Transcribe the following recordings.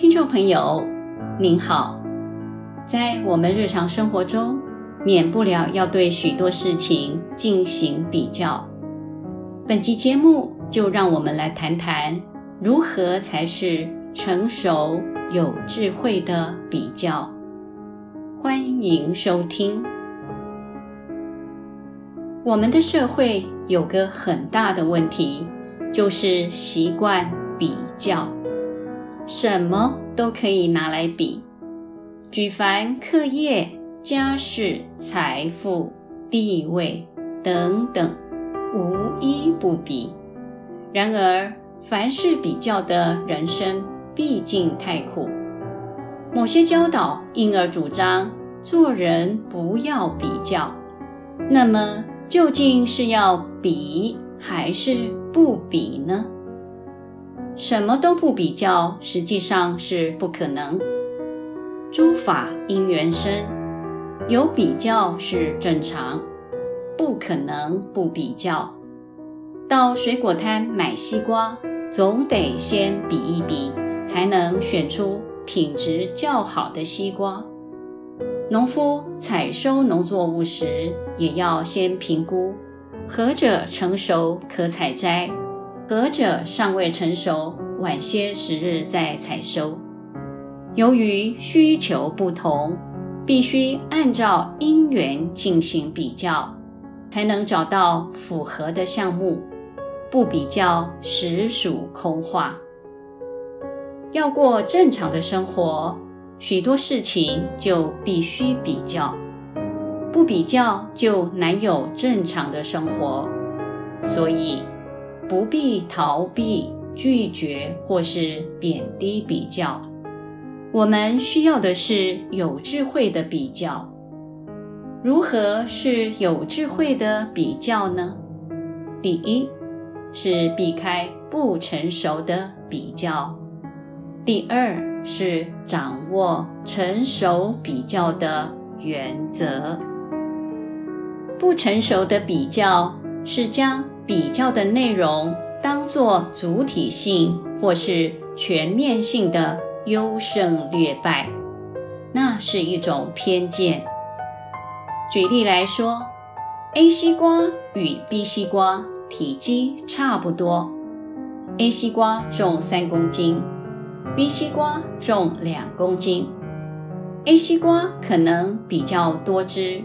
听众朋友，您好。在我们日常生活中，免不了要对许多事情进行比较。本集节目就让我们来谈谈，如何才是成熟有智慧的比较。欢迎收听。我们的社会有个很大的问题，就是习惯比较。什么都可以拿来比，举凡课业、家事、财富、地位等等，无一不比。然而，凡事比较的人生毕竟太苦。某些教导因而主张做人不要比较。那么，究竟是要比还是不比呢？什么都不比较，实际上是不可能。诸法因缘生，有比较是正常，不可能不比较。到水果摊买西瓜，总得先比一比，才能选出品质较好的西瓜。农夫采收农作物时，也要先评估，何者成熟可采摘。何者尚未成熟，晚些时日再采收。由于需求不同，必须按照因缘进行比较，才能找到符合的项目。不比较实属空话。要过正常的生活，许多事情就必须比较，不比较就难有正常的生活。所以。不必逃避、拒绝或是贬低比较，我们需要的是有智慧的比较。如何是有智慧的比较呢？第一是避开不成熟的比较；第二是掌握成熟比较的原则。不成熟的比较是将比较的内容当做主体性或是全面性的优胜劣败，那是一种偏见。举例来说，A 西瓜与 B 西瓜体积差不多，A 西瓜重三公斤，B 西瓜重两公斤。A 西瓜可能比较多汁，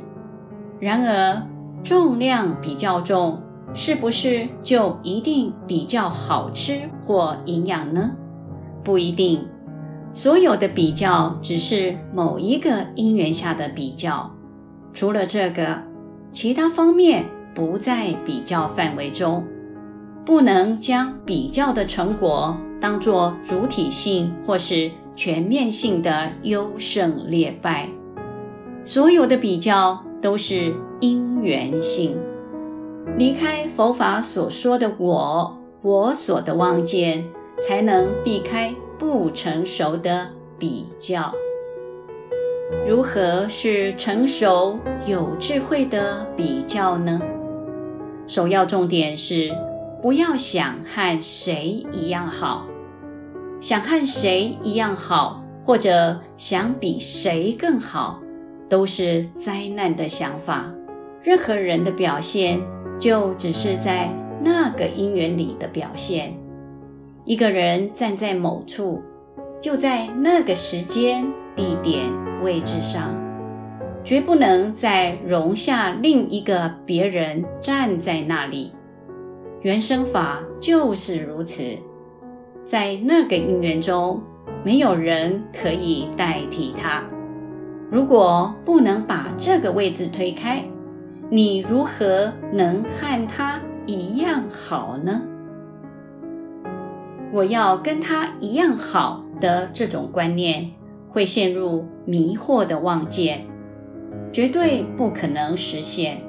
然而重量比较重。是不是就一定比较好吃或营养呢？不一定，所有的比较只是某一个因缘下的比较，除了这个，其他方面不在比较范围中，不能将比较的成果当作主体性或是全面性的优胜劣败。所有的比较都是因缘性。离开佛法所说的我、我所的妄见，才能避开不成熟的比较。如何是成熟有智慧的比较呢？首要重点是不要想和谁一样好，想和谁一样好，或者想比谁更好，都是灾难的想法。任何人的表现。就只是在那个因缘里的表现。一个人站在某处，就在那个时间、地点、位置上，绝不能再容下另一个别人站在那里。原生法就是如此，在那个因缘中，没有人可以代替他。如果不能把这个位置推开，你如何能和他一样好呢？我要跟他一样好的这种观念，会陷入迷惑的妄见，绝对不可能实现，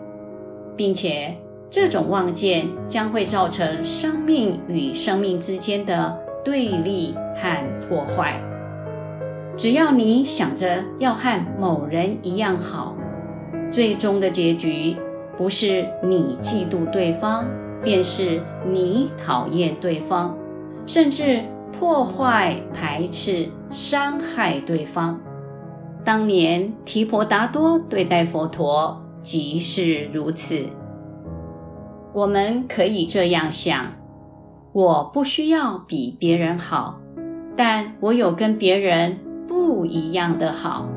并且这种妄见将会造成生命与生命之间的对立和破坏。只要你想着要和某人一样好，最终的结局不是你嫉妒对方，便是你讨厌对方，甚至破坏、排斥、伤害对方。当年提婆达多对待佛陀，即是如此。我们可以这样想：我不需要比别人好，但我有跟别人不一样的好。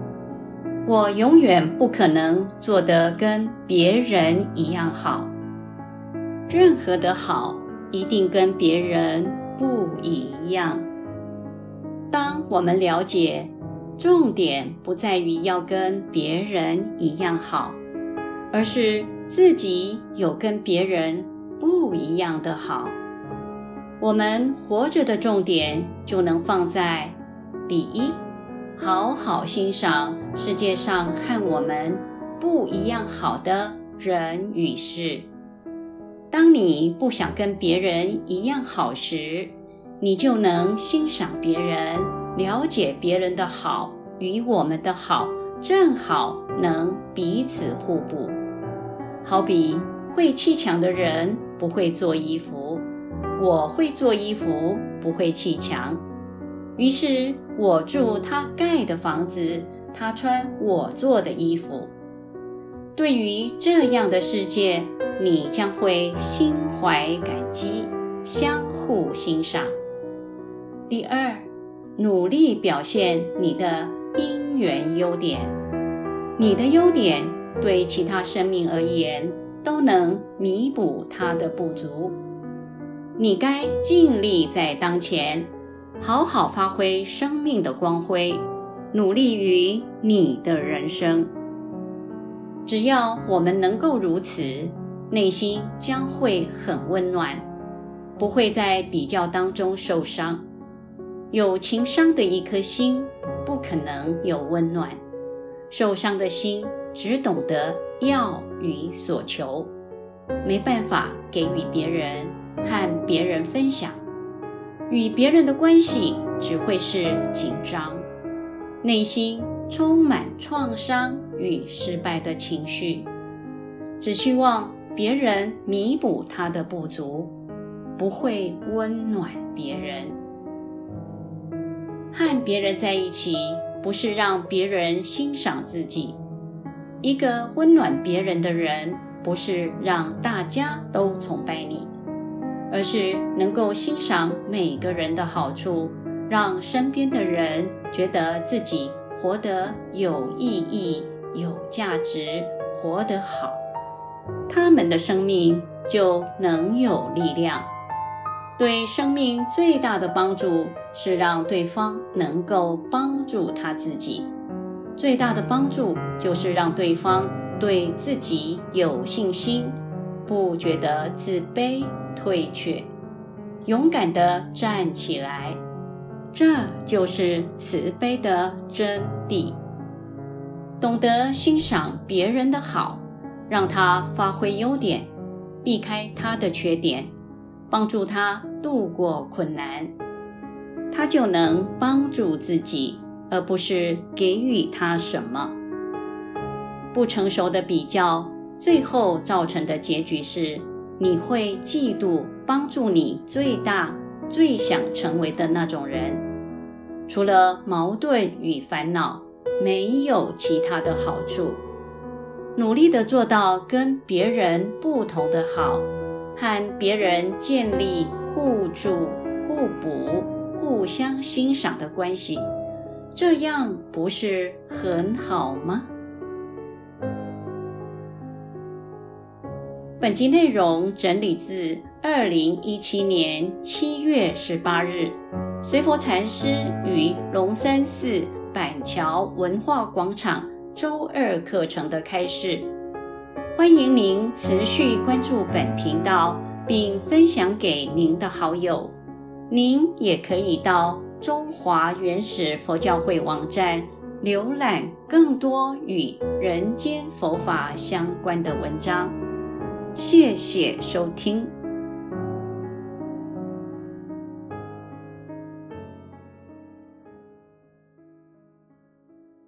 我永远不可能做得跟别人一样好。任何的好，一定跟别人不一样。当我们了解，重点不在于要跟别人一样好，而是自己有跟别人不一样的好。我们活着的重点就能放在第一。好好欣赏世界上和我们不一样好的人与事。当你不想跟别人一样好时，你就能欣赏别人，了解别人的好与我们的好，正好能彼此互补。好比会砌墙的人不会做衣服，我会做衣服，不会砌墙。于是我住他盖的房子，他穿我做的衣服。对于这样的世界，你将会心怀感激，相互欣赏。第二，努力表现你的因缘优点，你的优点对其他生命而言都能弥补它的不足。你该尽力在当前。好好发挥生命的光辉，努力于你的人生。只要我们能够如此，内心将会很温暖，不会在比较当中受伤。有情商的一颗心，不可能有温暖。受伤的心只懂得要与所求，没办法给予别人，和别人分享。与别人的关系只会是紧张，内心充满创伤与失败的情绪，只希望别人弥补他的不足，不会温暖别人。和别人在一起，不是让别人欣赏自己。一个温暖别人的人，不是让大家都崇拜你。而是能够欣赏每个人的好处，让身边的人觉得自己活得有意义、有价值，活得好，他们的生命就能有力量。对生命最大的帮助是让对方能够帮助他自己，最大的帮助就是让对方对自己有信心，不觉得自卑。退却，勇敢地站起来，这就是慈悲的真谛。懂得欣赏别人的好，让他发挥优点，避开他的缺点，帮助他度过困难，他就能帮助自己，而不是给予他什么。不成熟的比较，最后造成的结局是。你会嫉妒帮助你最大、最想成为的那种人，除了矛盾与烦恼，没有其他的好处。努力地做到跟别人不同的好，和别人建立互助、互补、互相欣赏的关系，这样不是很好吗？本集内容整理自二零一七年七月十八日，随佛禅师于龙山寺板桥文化广场周二课程的开示。欢迎您持续关注本频道，并分享给您的好友。您也可以到中华原始佛教会网站浏览更多与人间佛法相关的文章。谢谢收听。